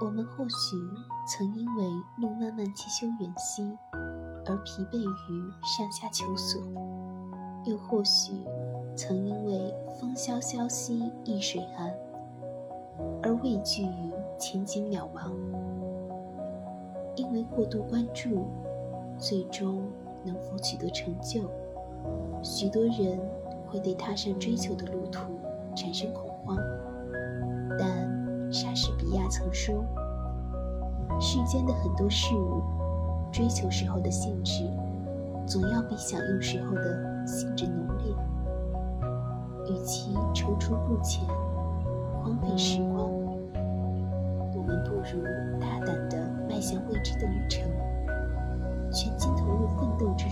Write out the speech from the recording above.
我们或许曾因为路漫漫其修远兮，而疲惫于上下求索；又或许曾因为风萧萧兮易水寒，而畏惧于前景渺茫。因为过度关注，最终能否取得成就，许多人会对踏上追求的路途产生恐慌。比亚曾说：“世间的很多事物，追求时候的兴致，总要比享用时候的兴致浓烈。与其踌躇不前，荒废时光，我们不如大胆地迈向未知的旅程，全心投入奋斗之